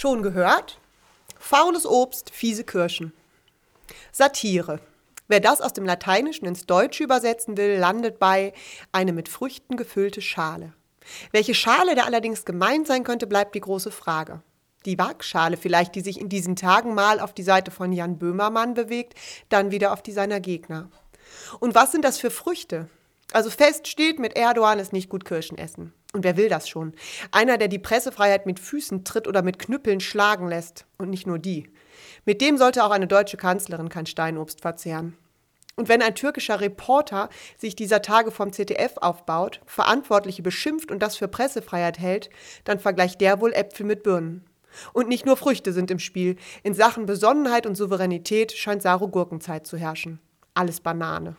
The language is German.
Schon gehört? Faules Obst, fiese Kirschen. Satire. Wer das aus dem Lateinischen ins Deutsche übersetzen will, landet bei eine mit Früchten gefüllte Schale. Welche Schale da allerdings gemeint sein könnte, bleibt die große Frage. Die Waagschale vielleicht, die sich in diesen Tagen mal auf die Seite von Jan Böhmermann bewegt, dann wieder auf die seiner Gegner. Und was sind das für Früchte? Also fest steht, mit Erdogan ist nicht gut Kirschen essen. Und wer will das schon? Einer, der die Pressefreiheit mit Füßen tritt oder mit Knüppeln schlagen lässt. Und nicht nur die. Mit dem sollte auch eine deutsche Kanzlerin kein Steinobst verzehren. Und wenn ein türkischer Reporter sich dieser Tage vom ZDF aufbaut, Verantwortliche beschimpft und das für Pressefreiheit hält, dann vergleicht der wohl Äpfel mit Birnen. Und nicht nur Früchte sind im Spiel. In Sachen Besonnenheit und Souveränität scheint Saro Gurkenzeit zu herrschen. Alles Banane.